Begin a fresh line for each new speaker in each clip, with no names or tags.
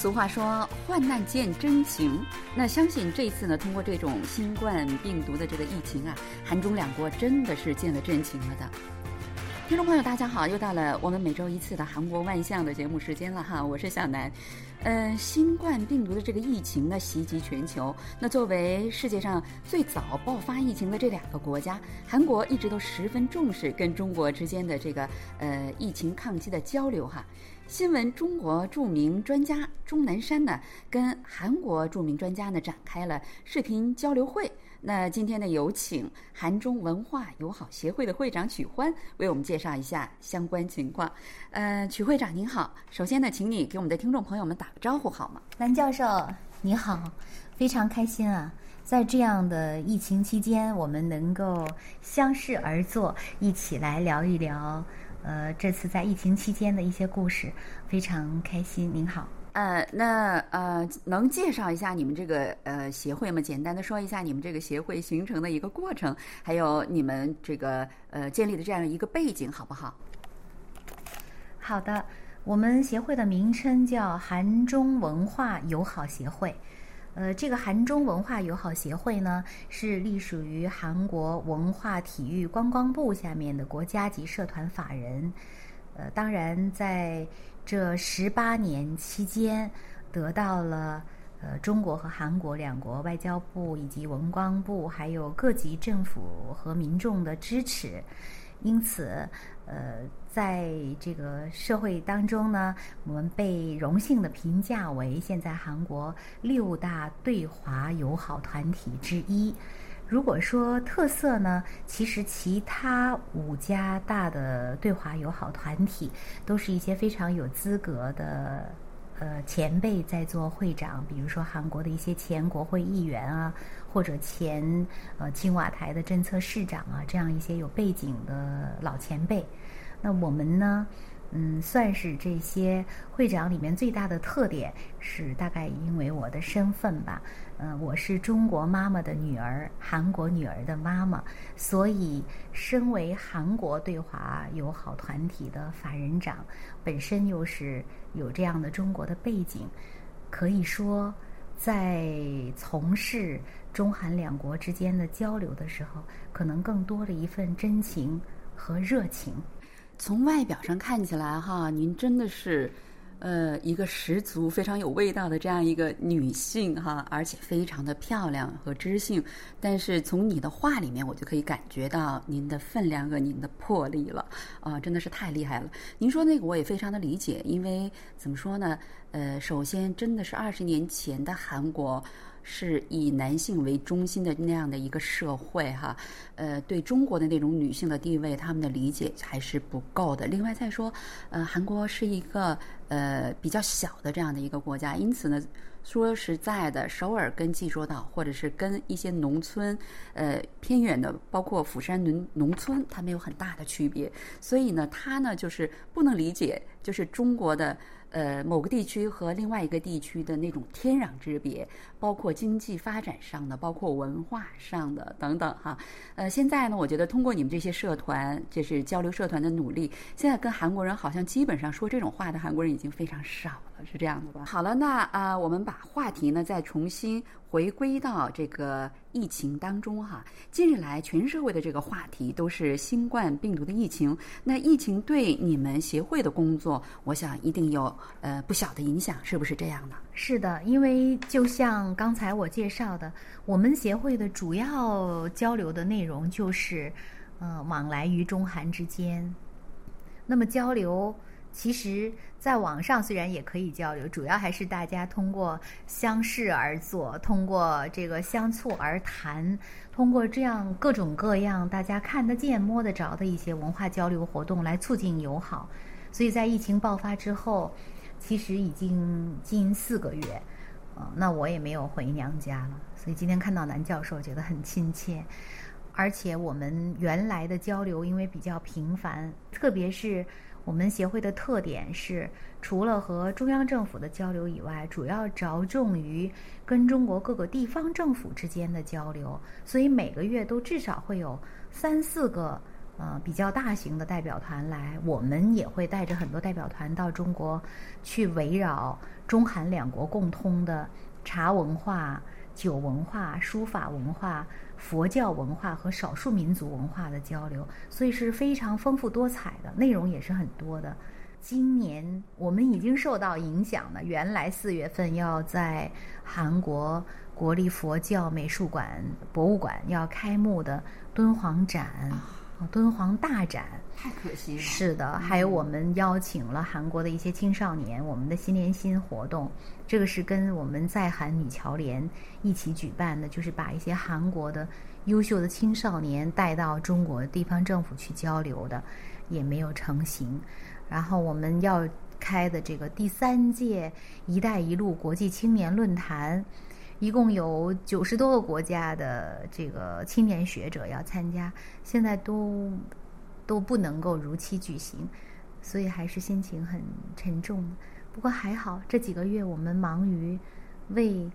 俗话说“患难见真情”，那相信这次呢，通过这种新冠病毒的这个疫情啊，韩中两国真的是见了真情了的。听众朋友，大家好，又到了我们每周一次的韩国万象的节目时间了哈，我是小南。嗯，新冠病毒的这个疫情呢袭击全球，那作为世界上最早爆发疫情的这两个国家，韩国一直都十分重视跟中国之间的这个呃疫情抗击的交流哈。新闻中国著名专家钟南山呢，跟韩国著名专家呢展开了视频交流会。那今天呢，有请韩中文化友好协会的会长曲欢为我们介绍一下相关情况。呃，曲会长您好，首先呢，请你给我们的听众朋友们打个招呼好吗？
南教授你好，非常开心啊，在这样的疫情期间，我们能够相视而坐，一起来聊一聊。呃，这次在疫情期间的一些故事，非常开心。您好，
呃，那呃，能介绍一下你们这个呃协会吗？简单的说一下你们这个协会形成的一个过程，还有你们这个呃建立的这样一个背景，好不好？
好的，我们协会的名称叫韩中文化友好协会。呃，这个韩中文化友好协会呢，是隶属于韩国文化体育观光部下面的国家级社团法人。呃，当然在这十八年期间，得到了呃中国和韩国两国外交部以及文光部，还有各级政府和民众的支持。因此，呃，在这个社会当中呢，我们被荣幸的评价为现在韩国六大对华友好团体之一。如果说特色呢，其实其他五家大的对华友好团体都是一些非常有资格的。呃，前辈在做会长，比如说韩国的一些前国会议员啊，或者前呃青瓦台的政策市长啊，这样一些有背景的老前辈。那我们呢？嗯，算是这些会长里面最大的特点是，大概因为我的身份吧，嗯，我是中国妈妈的女儿，韩国女儿的妈妈，所以身为韩国对华友好团体的法人长，本身又是有这样的中国的背景，可以说在从事中韩两国之间的交流的时候，可能更多了一份真情和热情。
从外表上看起来，哈，您真的是，呃，一个十足非常有味道的这样一个女性，哈，而且非常的漂亮和知性。但是从你的话里面，我就可以感觉到您的分量和您的魄力了，啊，真的是太厉害了。您说那个我也非常的理解，因为怎么说呢？呃，首先真的是二十年前的韩国。是以男性为中心的那样的一个社会哈，呃，对中国的那种女性的地位，他们的理解还是不够的。另外再说，呃，韩国是一个呃比较小的这样的一个国家，因此呢，说实在的，首尔跟济州岛或者是跟一些农村，呃偏远的，包括釜山农农村，它没有很大的区别。所以呢，他呢就是不能理解，就是中国的。呃，某个地区和另外一个地区的那种天壤之别，包括经济发展上的，包括文化上的等等哈。呃，现在呢，我觉得通过你们这些社团，就是交流社团的努力，现在跟韩国人好像基本上说这种话的韩国人已经非常少了，是这样的吧？好了，那啊，我们把话题呢再重新回归到这个。疫情当中哈，近日来全社会的这个话题都是新冠病毒的疫情。那疫情对你们协会的工作，我想一定有呃不小的影响，是不是这样呢？
是的，因为就像刚才我介绍的，我们协会的主要交流的内容就是，呃，往来于中韩之间。那么交流。其实，在网上虽然也可以交流，主要还是大家通过相视而坐，通过这个相促而谈，通过这样各种各样大家看得见、摸得着的一些文化交流活动来促进友好。所以在疫情爆发之后，其实已经近四个月，啊，那我也没有回娘家了。所以今天看到南教授，觉得很亲切。而且我们原来的交流因为比较频繁，特别是。我们协会的特点是，除了和中央政府的交流以外，主要着重于跟中国各个地方政府之间的交流。所以每个月都至少会有三四个呃比较大型的代表团来，我们也会带着很多代表团到中国去，围绕中韩两国共通的茶文化、酒文化、书法文化、佛教文化和少数民族文化的交流，所以是非常丰富多彩的，内容也是很多的。今年我们已经受到影响了。原来四月份要在韩国国立佛教美术馆博物馆要开幕的敦煌展，敦煌大展，
太可惜了。
是的，还有我们邀请了韩国的一些青少年，我们的新年新活动，这个是跟我们在韩女侨联一起举办的，就是把一些韩国的优秀的青少年带到中国地方政府去交流的，也没有成型。然后我们要开的这个第三届“一带一路”国际青年论坛，一共有九十多个国家的这个青年学者要参加，现在都都不能够如期举行，所以还是心情很沉重。不过还好，这几个月我们忙于为。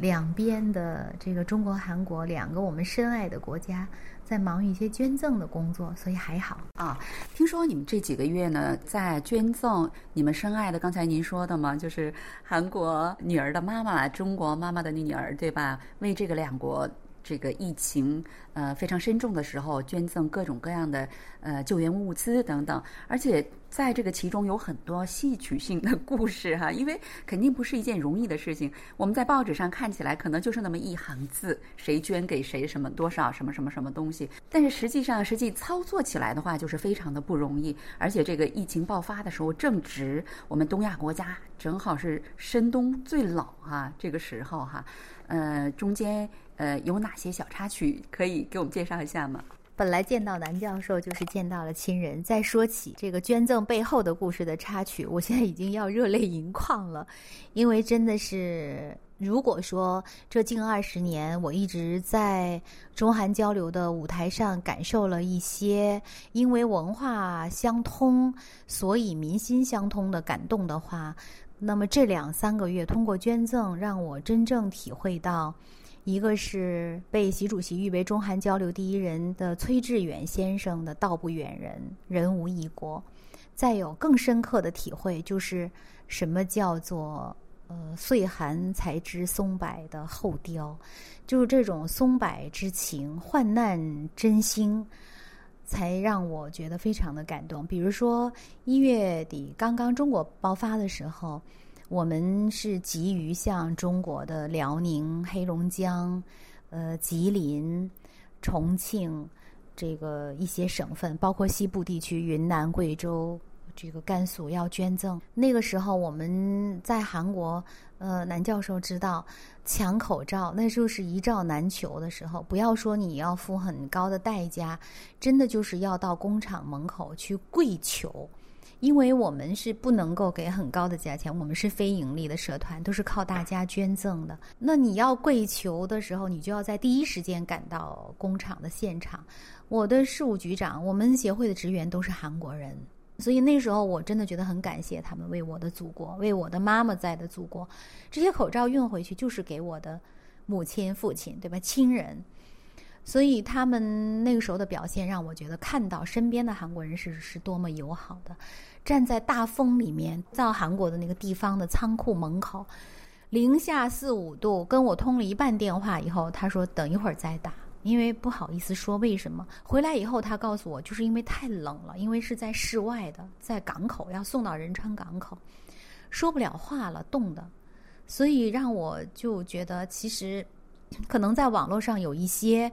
两边的这个中国、韩国两个我们深爱的国家，在忙于一些捐赠的工作，所以还好
啊。听说你们这几个月呢，在捐赠你们深爱的，刚才您说的嘛，就是韩国女儿的妈妈，中国妈妈的女儿，对吧？为这个两国。这个疫情呃非常深重的时候，捐赠各种各样的呃救援物资等等，而且在这个其中有很多戏曲性的故事哈，因为肯定不是一件容易的事情。我们在报纸上看起来可能就是那么一行字，谁捐给谁什么多少什么什么什么东西，但是实际上实际操作起来的话，就是非常的不容易。而且这个疫情爆发的时候，正值我们东亚国家正好是深冬最冷哈，这个时候哈，呃中间。呃，有哪些小插曲可以给我们介绍一下吗？
本来见到南教授就是见到了亲人。再说起这个捐赠背后的故事的插曲，我现在已经要热泪盈眶了，因为真的是，如果说这近二十年我一直在中韩交流的舞台上感受了一些因为文化相通，所以民心相通的感动的话，那么这两三个月通过捐赠，让我真正体会到。一个是被习主席誉为中韩交流第一人的崔致远先生的“道不远人，人无异国”，再有更深刻的体会，就是什么叫做“呃岁寒才知松柏的厚凋”，就是这种松柏之情、患难真心，才让我觉得非常的感动。比如说一月底刚刚中国爆发的时候。我们是急于向中国的辽宁、黑龙江、呃吉林、重庆这个一些省份，包括西部地区云南、贵州、这个甘肃要捐赠。那个时候我们在韩国，呃，南教授知道抢口罩，那就是一罩难求的时候。不要说你要付很高的代价，真的就是要到工厂门口去跪求。因为我们是不能够给很高的价钱，我们是非盈利的社团，都是靠大家捐赠的。那你要跪求的时候，你就要在第一时间赶到工厂的现场。我的事务局长，我们协会的职员都是韩国人，所以那时候我真的觉得很感谢他们，为我的祖国，为我的妈妈在的祖国，这些口罩运回去就是给我的母亲、父亲，对吧？亲人。所以他们那个时候的表现让我觉得，看到身边的韩国人是是多么友好的。站在大风里面，到韩国的那个地方的仓库门口，零下四五度，跟我通了一半电话以后，他说等一会儿再打，因为不好意思说为什么。回来以后，他告诉我，就是因为太冷了，因为是在室外的，在港口要送到仁川港口，说不了话了，冻的。所以让我就觉得，其实可能在网络上有一些。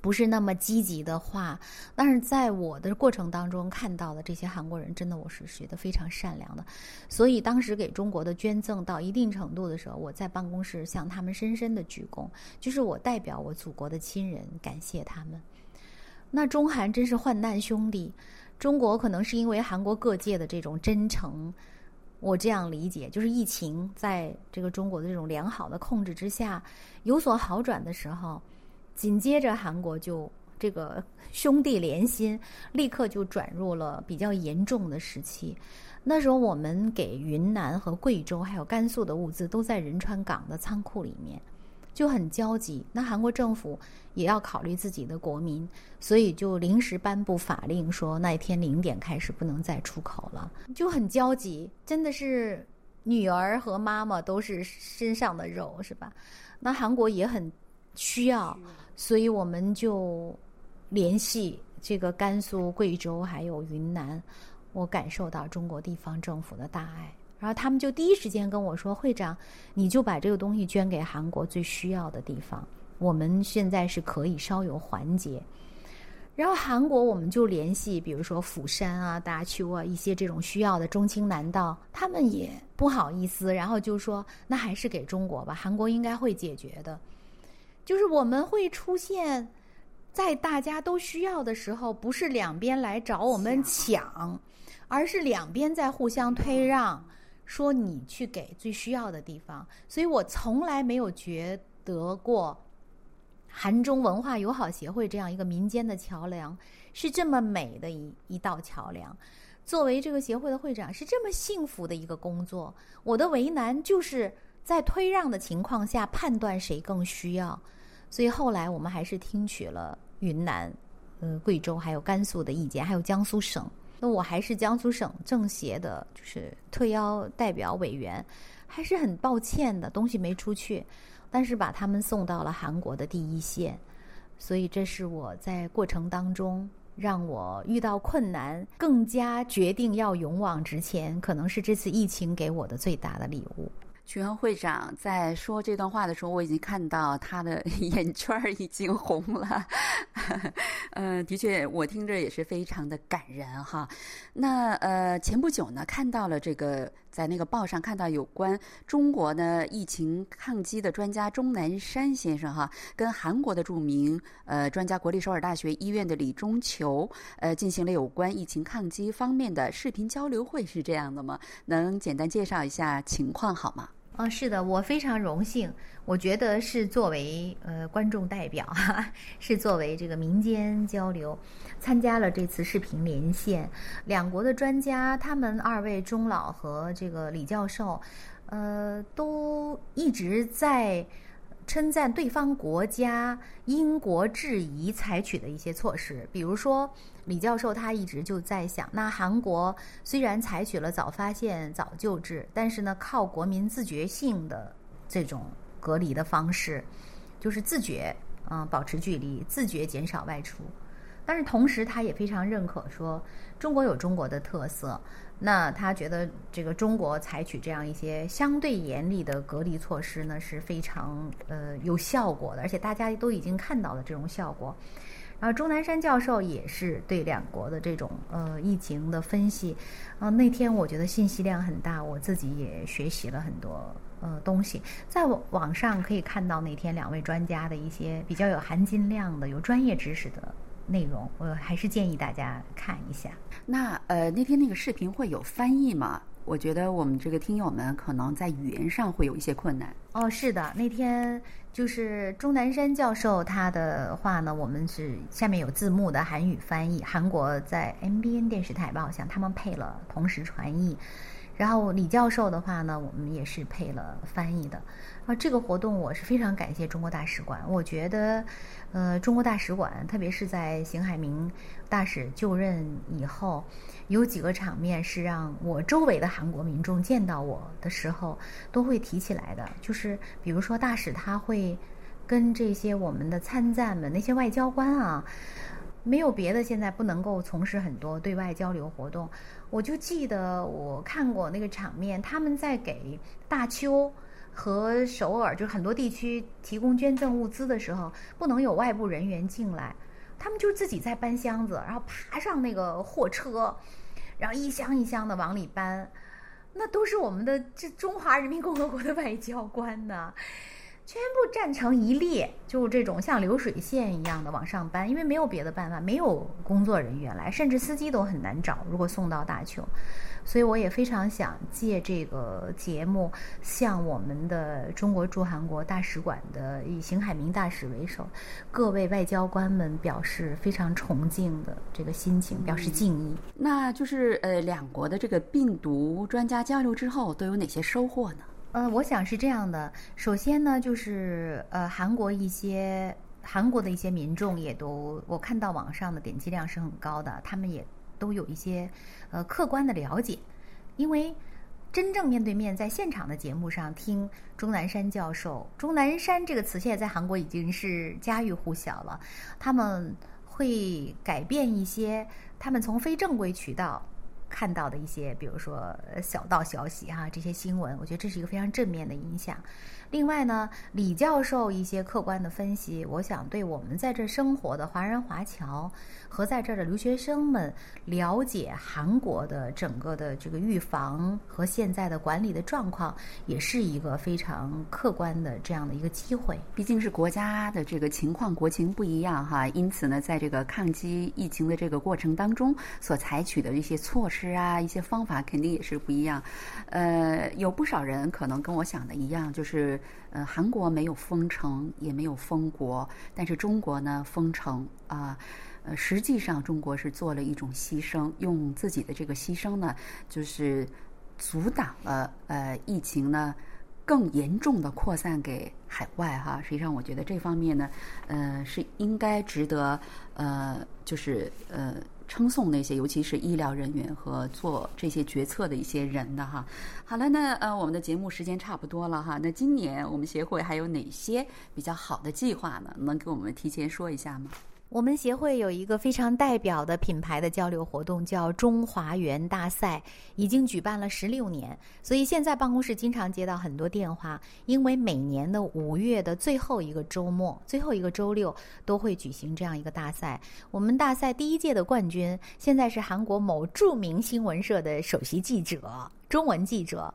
不是那么积极的话，但是在我的过程当中看到的这些韩国人，真的我是觉得非常善良的。所以当时给中国的捐赠到一定程度的时候，我在办公室向他们深深的鞠躬，就是我代表我祖国的亲人感谢他们。那中韩真是患难兄弟，中国可能是因为韩国各界的这种真诚，我这样理解，就是疫情在这个中国的这种良好的控制之下有所好转的时候。紧接着，韩国就这个兄弟连心，立刻就转入了比较严重的时期。那时候，我们给云南和贵州还有甘肃的物资都在仁川港的仓库里面，就很焦急。那韩国政府也要考虑自己的国民，所以就临时颁布法令，说那一天零点开始不能再出口了，就很焦急。真的是女儿和妈妈都是身上的肉，是吧？那韩国也很需要，所以我们就联系这个甘肃、贵州还有云南，我感受到中国地方政府的大爱。然后他们就第一时间跟我说：“会长，你就把这个东西捐给韩国最需要的地方。我们现在是可以稍有缓解。”然后韩国我们就联系，比如说釜山啊、大邱啊一些这种需要的中青南道，他们也不好意思，然后就说：“那还是给中国吧，韩国应该会解决的。”就是我们会出现在大家都需要的时候，不是两边来找我们抢，而是两边在互相推让。说你去给最需要的地方，所以我从来没有觉得过韩中文化友好协会这样一个民间的桥梁是这么美的一一道桥梁。作为这个协会的会长，是这么幸福的一个工作。我的为难就是在推让的情况下判断谁更需要，所以后来我们还是听取了云南、呃贵州还有甘肃的意见，还有江苏省。那我还是江苏省政协的，就是特邀代表委员，还是很抱歉的，东西没出去，但是把他们送到了韩国的第一线，所以这是我在过程当中让我遇到困难，更加决定要勇往直前，可能是这次疫情给我的最大的礼物。
曲恩会长在说这段话的时候，我已经看到他的 眼圈儿已经红了。嗯，的确，我听着也是非常的感人哈。那呃，前不久呢，看到了这个在那个报上看到有关中国的疫情抗击的专家钟南山先生哈，跟韩国的著名呃专家国立首尔大学医院的李中求呃进行了有关疫情抗击方面的视频交流会，是这样的吗？能简单介绍一下情况好吗？
啊，是的，我非常荣幸。我觉得是作为呃观众代表哈，是作为这个民间交流，参加了这次视频连线。两国的专家，他们二位钟老和这个李教授，呃，都一直在。称赞对方国家因国制宜采取的一些措施，比如说李教授他一直就在想，那韩国虽然采取了早发现早救治，但是呢靠国民自觉性的这种隔离的方式，就是自觉嗯保持距离，自觉减少外出，但是同时他也非常认可说中国有中国的特色。那他觉得这个中国采取这样一些相对严厉的隔离措施呢，是非常呃有效果的，而且大家都已经看到了这种效果。然后钟南山教授也是对两国的这种呃疫情的分析，啊那天我觉得信息量很大，我自己也学习了很多呃东西，在网上可以看到那天两位专家的一些比较有含金量的、有专业知识的。内容我还是建议大家看一下。
那呃，那天那个视频会有翻译吗？我觉得我们这个听友们可能在语言上会有一些困难。
哦，是的，那天就是钟南山教授他的话呢，我们是下面有字幕的韩语翻译，韩国在 MBN 电视台吧，好像他们配了同时传译。然后李教授的话呢，我们也是配了翻译的。啊，这个活动我是非常感谢中国大使馆。我觉得，呃，中国大使馆，特别是在邢海明大使就任以后，有几个场面是让我周围的韩国民众见到我的时候都会提起来的。就是比如说，大使他会跟这些我们的参赞们、那些外交官啊。没有别的，现在不能够从事很多对外交流活动。我就记得我看过那个场面，他们在给大邱和首尔，就是很多地区提供捐赠物资的时候，不能有外部人员进来，他们就自己在搬箱子，然后爬上那个货车，然后一箱一箱的往里搬。那都是我们的这中华人民共和国的外交官呢。全部站成一列，就这种像流水线一样的往上搬，因为没有别的办法，没有工作人员来，甚至司机都很难找。如果送到大邱，所以我也非常想借这个节目，向我们的中国驻韩国大使馆的以邢海明大使为首，各位外交官们表示非常崇敬的这个心情，表示敬意。
那就是呃，两国的这个病毒专家交流之后，都有哪些收获呢？
呃，我想是这样的。首先呢，就是呃，韩国一些韩国的一些民众也都，我看到网上的点击量是很高的，他们也都有一些呃客观的了解，因为真正面对面在现场的节目上听钟南山教授，钟南山这个词现在在韩国已经是家喻户晓了，他们会改变一些他们从非正规渠道。看到的一些，比如说小道消息哈，这些新闻，我觉得这是一个非常正面的影响。另外呢，李教授一些客观的分析，我想对我们在这生活的华人华侨和在这儿的留学生们了解韩国的整个的这个预防和现在的管理的状况，也是一个非常客观的这样的一个机会。
毕竟是国家的这个情况国情不一样哈，因此呢，在这个抗击疫情的这个过程当中，所采取的一些措施啊，一些方法肯定也是不一样。呃，有不少人可能跟我想的一样，就是。呃，韩国没有封城，也没有封国，但是中国呢封城啊。呃，实际上中国是做了一种牺牲，用自己的这个牺牲呢，就是阻挡了呃疫情呢更严重的扩散给海外哈。实际上，我觉得这方面呢，呃，是应该值得呃，就是呃。称颂那些，尤其是医疗人员和做这些决策的一些人的哈。好了，那呃，我们的节目时间差不多了哈。那今年我们协会还有哪些比较好的计划呢？能给我们提前说一下吗？
我们协会有一个非常代表的品牌的交流活动，叫中华园大赛，已经举办了十六年。所以现在办公室经常接到很多电话，因为每年的五月的最后一个周末、最后一个周六都会举行这样一个大赛。我们大赛第一届的冠军现在是韩国某著名新闻社的首席记者，中文记者。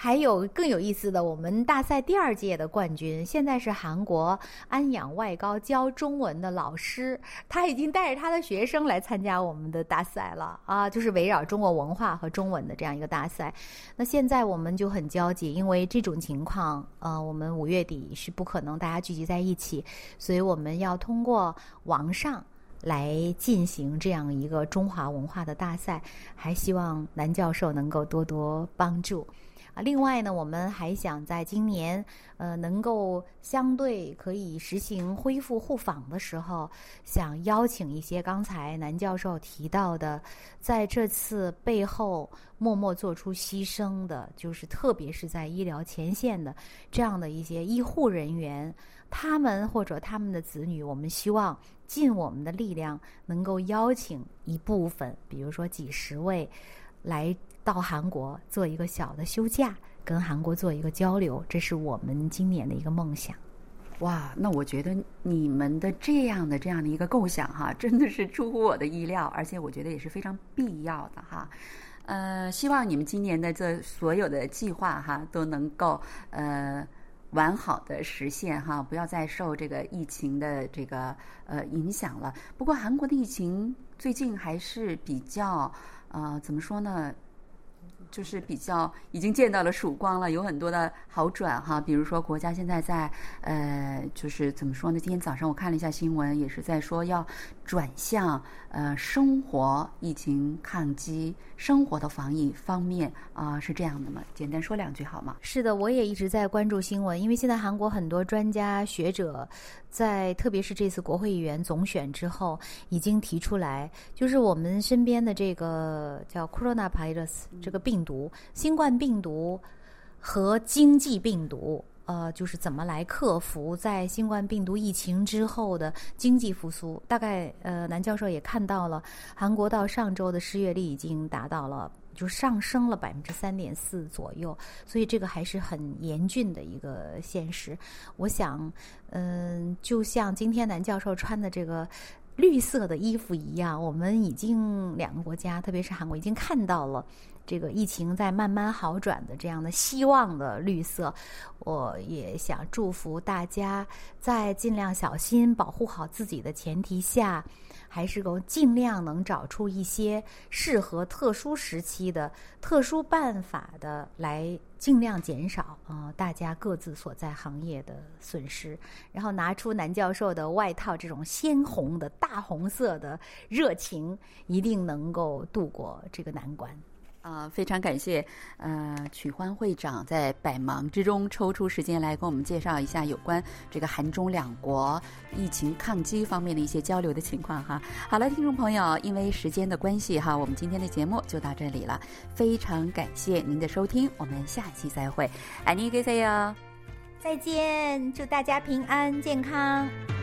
还有更有意思的，我们大赛第二届的冠军现在是韩国安阳外高教中文的老师，他已经带着他的学生来参加我们的大赛了啊，就是围绕中国文化和中文的这样一个大赛。那现在我们就很焦急，因为这种情况，呃，我们五月底是不可能大家聚集在一起，所以我们要通过网上来进行这样一个中华文化的大赛，还希望南教授能够多多帮助。啊另外呢，我们还想在今年，呃，能够相对可以实行恢复互访的时候，想邀请一些刚才南教授提到的，在这次背后默默做出牺牲的，就是特别是在医疗前线的这样的一些医护人员，他们或者他们的子女，我们希望尽我们的力量，能够邀请一部分，比如说几十位，来。到韩国做一个小的休假，跟韩国做一个交流，这是我们今年的一个梦想。
哇，那我觉得你们的这样的这样的一个构想哈，真的是出乎我的意料，而且我觉得也是非常必要的哈。呃，希望你们今年的这所有的计划哈，都能够呃完好的实现哈，不要再受这个疫情的这个呃影响了。不过韩国的疫情最近还是比较呃怎么说呢？就是比较已经见到了曙光了，有很多的好转哈。比如说，国家现在在呃，就是怎么说呢？今天早上我看了一下新闻，也是在说要转向呃生活疫情抗击、生活的防疫方面啊，是这样的吗？简单说两句好吗？
是的，我也一直在关注新闻，因为现在韩国很多专家学者在，特别是这次国会议员总选之后，已经提出来，就是我们身边的这个叫 coronavirus 这个病。病毒、新冠病毒和经济病毒，呃，就是怎么来克服在新冠病毒疫情之后的经济复苏？大概，呃，南教授也看到了，韩国到上周的失业率已经达到了，就上升了百分之三点四左右，所以这个还是很严峻的一个现实。我想，嗯，就像今天南教授穿的这个。绿色的衣服一样，我们已经两个国家，特别是韩国，已经看到了这个疫情在慢慢好转的这样的希望的绿色。我也想祝福大家，在尽量小心保护好自己的前提下。还是够尽量能找出一些适合特殊时期的特殊办法的，来尽量减少啊大家各自所在行业的损失。然后拿出南教授的外套，这种鲜红的大红色的热情，一定能够度过这个难关。
啊，非常感谢，呃，曲欢会长在百忙之中抽出时间来跟我们介绍一下有关这个韩中两国疫情抗击方面的一些交流的情况哈。好了，听众朋友，因为时间的关系哈，我们今天的节目就到这里了，非常感谢您的收听，我们下期再会，爱你，给谁哟，
再见，祝大家平安健康。